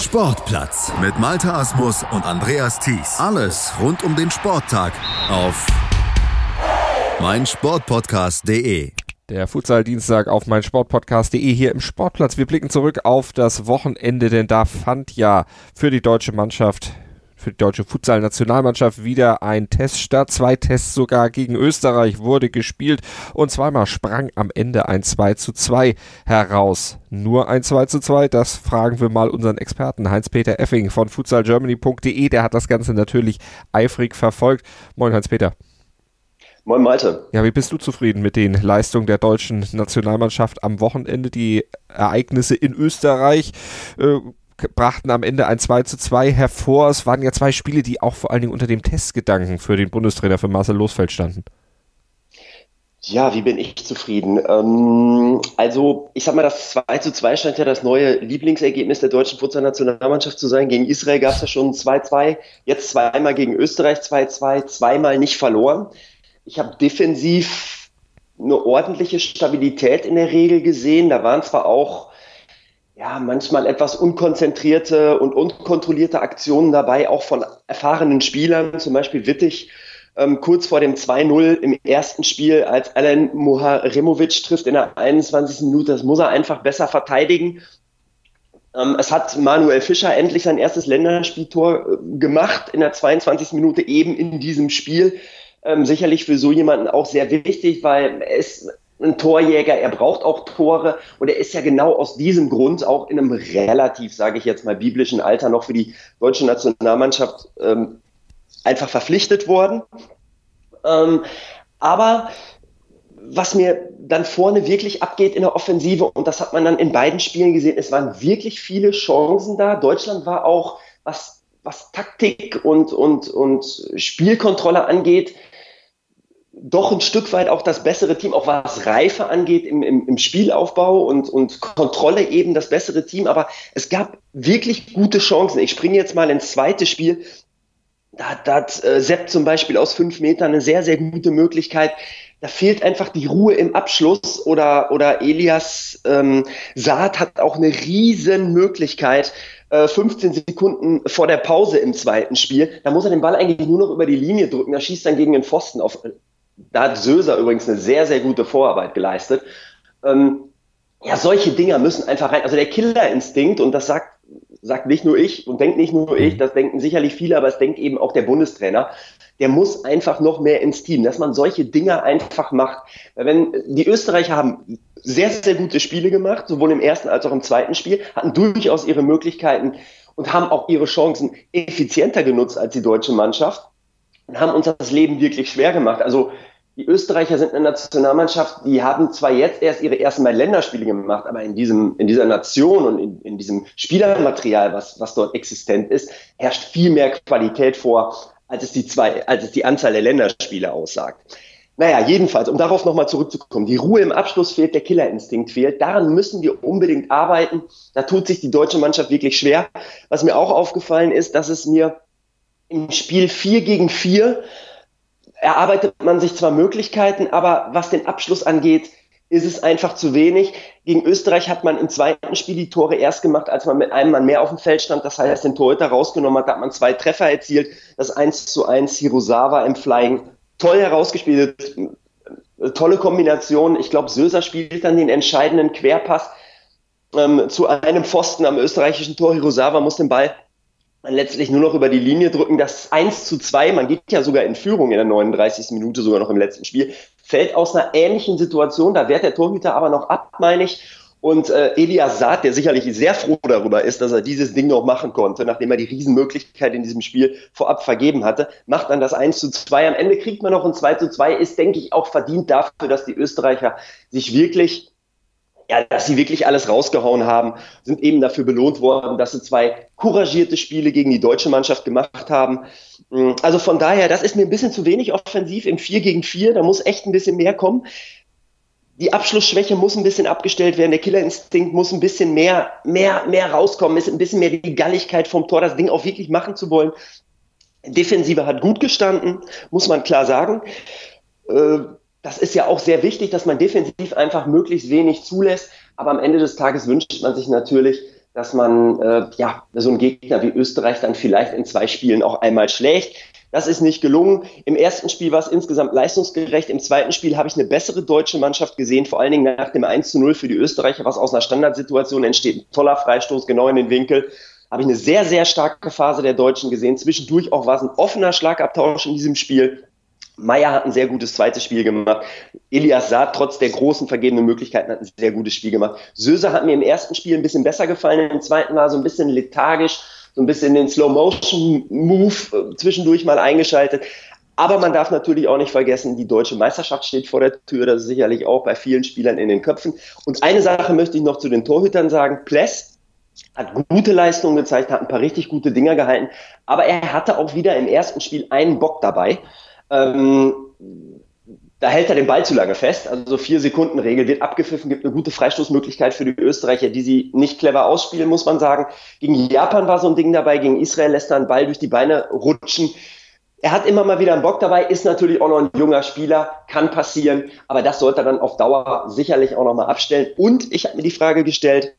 Sportplatz mit Malta Asmus und Andreas Thies. Alles rund um den Sporttag auf meinsportpodcast.de. Der Futsal-Dienstag auf meinsportpodcast.de hier im Sportplatz. Wir blicken zurück auf das Wochenende, denn da fand ja für die deutsche Mannschaft für die deutsche Futsal-Nationalmannschaft wieder ein Test statt. Zwei Tests sogar gegen Österreich wurde gespielt und zweimal sprang am Ende ein 2 zu 2 heraus. Nur ein 2 zu 2, das fragen wir mal unseren Experten Heinz-Peter Effing von futsalgermany.de. Der hat das Ganze natürlich eifrig verfolgt. Moin Heinz-Peter. Moin Malte. Ja, wie bist du zufrieden mit den Leistungen der deutschen Nationalmannschaft am Wochenende? Die Ereignisse in Österreich äh, brachten am Ende ein 2 zu 2 hervor. Es waren ja zwei Spiele, die auch vor allen Dingen unter dem Testgedanken für den Bundestrainer für Marcel Losfeld standen. Ja, wie bin ich zufrieden? Ähm, also, ich sag mal, das 2 zu 2 scheint ja das neue Lieblingsergebnis der deutschen Futsal-Nationalmannschaft zu sein. Gegen Israel gab es ja schon 2-2, jetzt zweimal gegen Österreich 2-2, zweimal nicht verloren. Ich habe defensiv eine ordentliche Stabilität in der Regel gesehen. Da waren zwar auch ja, manchmal etwas unkonzentrierte und unkontrollierte Aktionen dabei, auch von erfahrenen Spielern, zum Beispiel Wittig, ähm, kurz vor dem 2-0 im ersten Spiel, als Alan Muharemovic trifft in der 21. Minute, das muss er einfach besser verteidigen. Ähm, es hat Manuel Fischer endlich sein erstes Länderspieltor äh, gemacht in der 22. Minute eben in diesem Spiel. Ähm, sicherlich für so jemanden auch sehr wichtig, weil ist ein Torjäger, er braucht auch Tore und er ist ja genau aus diesem Grund auch in einem relativ, sage ich jetzt mal, biblischen Alter noch für die deutsche Nationalmannschaft ähm, einfach verpflichtet worden. Ähm, aber was mir dann vorne wirklich abgeht in der Offensive, und das hat man dann in beiden Spielen gesehen, es waren wirklich viele Chancen da. Deutschland war auch, was, was Taktik und, und, und Spielkontrolle angeht, doch ein Stück weit auch das bessere Team, auch was Reife angeht im, im, im Spielaufbau und, und Kontrolle eben das bessere Team. Aber es gab wirklich gute Chancen. Ich springe jetzt mal ins zweite Spiel. Da, da hat äh, Sepp zum Beispiel aus fünf Metern eine sehr, sehr gute Möglichkeit. Da fehlt einfach die Ruhe im Abschluss oder, oder Elias ähm, Saad hat auch eine riesen Möglichkeit, 15 äh, Sekunden vor der Pause im zweiten Spiel. Da muss er den Ball eigentlich nur noch über die Linie drücken. Da schießt dann gegen den Pfosten auf da hat Söser übrigens eine sehr, sehr gute Vorarbeit geleistet. Ähm, ja, solche Dinger müssen einfach rein. Also der Killerinstinkt, und das sagt, sagt nicht nur ich und denkt nicht nur ich, das denken sicherlich viele, aber es denkt eben auch der Bundestrainer. Der muss einfach noch mehr ins Team, dass man solche Dinger einfach macht. Wenn die Österreicher haben sehr, sehr gute Spiele gemacht, sowohl im ersten als auch im zweiten Spiel, hatten durchaus ihre Möglichkeiten und haben auch ihre Chancen effizienter genutzt als die deutsche Mannschaft haben uns das Leben wirklich schwer gemacht. Also die Österreicher sind eine Nationalmannschaft, die haben zwar jetzt erst ihre ersten beiden Länderspiele gemacht, aber in diesem, in dieser Nation und in, in diesem Spielermaterial, was, was dort existent ist, herrscht viel mehr Qualität vor, als es die zwei, als es die Anzahl der Länderspiele aussagt. Naja, jedenfalls, um darauf nochmal zurückzukommen, die Ruhe im Abschluss fehlt, der Killerinstinkt fehlt. Daran müssen wir unbedingt arbeiten. Da tut sich die deutsche Mannschaft wirklich schwer. Was mir auch aufgefallen ist, dass es mir im Spiel 4 gegen 4 erarbeitet man sich zwar Möglichkeiten, aber was den Abschluss angeht, ist es einfach zu wenig. Gegen Österreich hat man im zweiten Spiel die Tore erst gemacht, als man mit einem Mann mehr auf dem Feld stand. Das heißt, den Torhüter rausgenommen hat, hat man zwei Treffer erzielt. Das 1 zu 1 Hirosawa im Flying. Toll herausgespielt. Tolle Kombination. Ich glaube, Söser spielt dann den entscheidenden Querpass ähm, zu einem Pfosten am österreichischen Tor. Hirosawa muss den Ball letztlich nur noch über die Linie drücken. Das 1 zu 2, man geht ja sogar in Führung in der 39. Minute, sogar noch im letzten Spiel, fällt aus einer ähnlichen Situation. Da wehrt der Torhüter aber noch ab, meine ich. Und äh, Elias Saad, der sicherlich sehr froh darüber ist, dass er dieses Ding noch machen konnte, nachdem er die Riesenmöglichkeit in diesem Spiel vorab vergeben hatte, macht dann das 1 zu 2. Am Ende kriegt man noch ein 2 zu 2, ist, denke ich, auch verdient dafür, dass die Österreicher sich wirklich ja, dass sie wirklich alles rausgehauen haben, sind eben dafür belohnt worden, dass sie zwei couragierte Spiele gegen die deutsche Mannschaft gemacht haben. Mm, also von daher, das ist mir ein bisschen zu wenig offensiv im 4 gegen 4, da muss echt ein bisschen mehr kommen. Die Abschlussschwäche muss ein bisschen abgestellt werden, der Killerinstinkt muss ein bisschen mehr, mehr, mehr rauskommen, ist ein bisschen mehr die Galligkeit vom Tor, das Ding auch wirklich machen zu wollen. Defensive hat gut gestanden, muss man klar sagen. Äh, das ist ja auch sehr wichtig, dass man defensiv einfach möglichst wenig zulässt. Aber am Ende des Tages wünscht man sich natürlich, dass man äh, ja so einen Gegner wie Österreich dann vielleicht in zwei Spielen auch einmal schlägt. Das ist nicht gelungen. Im ersten Spiel war es insgesamt leistungsgerecht. Im zweiten Spiel habe ich eine bessere deutsche Mannschaft gesehen, vor allen Dingen nach dem 1 zu 0 für die Österreicher, was aus einer Standardsituation entsteht. Ein toller Freistoß genau in den Winkel. Habe ich eine sehr, sehr starke Phase der Deutschen gesehen. Zwischendurch auch war es ein offener Schlagabtausch in diesem Spiel. Meier hat ein sehr gutes zweites Spiel gemacht. Elias Saad, trotz der großen vergebenen Möglichkeiten, hat ein sehr gutes Spiel gemacht. Söse hat mir im ersten Spiel ein bisschen besser gefallen, im zweiten war so ein bisschen lethargisch, so ein bisschen den Slow-Motion-Move äh, zwischendurch mal eingeschaltet. Aber man darf natürlich auch nicht vergessen, die deutsche Meisterschaft steht vor der Tür. Das ist sicherlich auch bei vielen Spielern in den Köpfen. Und eine Sache möchte ich noch zu den Torhütern sagen. Pless hat gute Leistungen gezeigt, hat ein paar richtig gute Dinger gehalten. Aber er hatte auch wieder im ersten Spiel einen Bock dabei. Ähm, da hält er den Ball zu lange fest. Also so vier Sekunden Regel wird abgepfiffen, gibt eine gute Freistoßmöglichkeit für die Österreicher, die sie nicht clever ausspielen, muss man sagen. Gegen Japan war so ein Ding dabei, gegen Israel lässt er einen Ball durch die Beine rutschen. Er hat immer mal wieder einen Bock dabei, ist natürlich auch noch ein junger Spieler, kann passieren, aber das sollte er dann auf Dauer sicherlich auch nochmal abstellen. Und ich habe mir die Frage gestellt,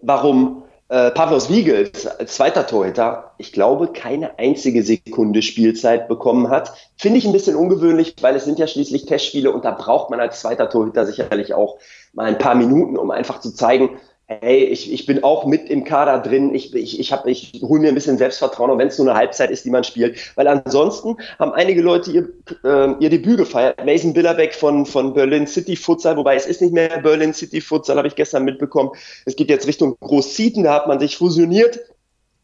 warum äh, Pavlos Wiegels zweiter Torhüter, ich glaube, keine einzige Sekunde Spielzeit bekommen hat. Finde ich ein bisschen ungewöhnlich, weil es sind ja schließlich Testspiele und da braucht man als zweiter Torhüter sicherlich auch mal ein paar Minuten, um einfach zu zeigen, hey, ich, ich bin auch mit im Kader drin, ich, ich, ich, ich hole mir ein bisschen Selbstvertrauen, auch wenn es nur eine Halbzeit ist, die man spielt. Weil ansonsten haben einige Leute ihr, äh, ihr Debüt gefeiert. Mason Billerbeck von, von Berlin City Futsal, wobei es ist nicht mehr Berlin City Futsal, habe ich gestern mitbekommen. Es geht jetzt Richtung Großzieten, da hat man sich fusioniert.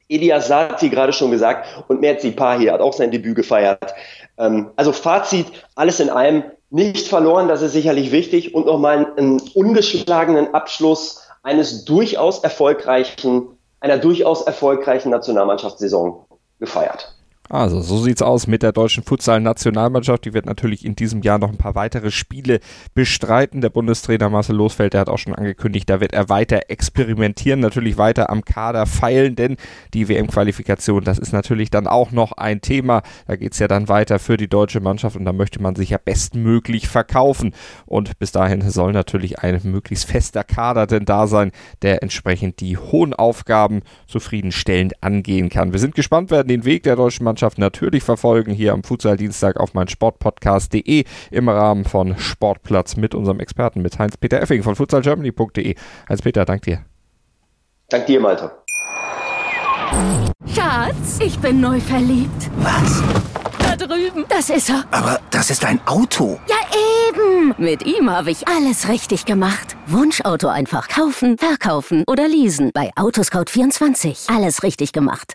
Elias Sati gerade schon gesagt und Merzi hier hat auch sein Debüt gefeiert. Ähm, also Fazit, alles in allem nicht verloren, das ist sicherlich wichtig und nochmal einen, einen ungeschlagenen Abschluss eines durchaus erfolgreichen, einer durchaus erfolgreichen Nationalmannschaftssaison gefeiert. Also, so sieht's aus mit der deutschen Futsal-Nationalmannschaft. Die wird natürlich in diesem Jahr noch ein paar weitere Spiele bestreiten. Der Bundestrainer Marcel Losfeld, der hat auch schon angekündigt, da wird er weiter experimentieren, natürlich weiter am Kader feilen, denn die WM-Qualifikation, das ist natürlich dann auch noch ein Thema. Da geht's ja dann weiter für die deutsche Mannschaft und da möchte man sich ja bestmöglich verkaufen. Und bis dahin soll natürlich ein möglichst fester Kader denn da sein, der entsprechend die hohen Aufgaben zufriedenstellend angehen kann. Wir sind gespannt, werden den Weg der deutschen Mannschaft Mannschaft natürlich verfolgen hier am Futsal-Dienstag auf meinsportpodcast.de im Rahmen von Sportplatz mit unserem Experten, mit Heinz-Peter Effing von futsalgermany.de. Heinz-Peter, dank dir. Dank dir, Malte. Schatz, ich bin neu verliebt. Was? Da drüben. Das ist er. Aber das ist ein Auto. Ja, eben. Mit ihm habe ich alles richtig gemacht. Wunschauto einfach kaufen, verkaufen oder leasen. Bei Autoscout24. Alles richtig gemacht.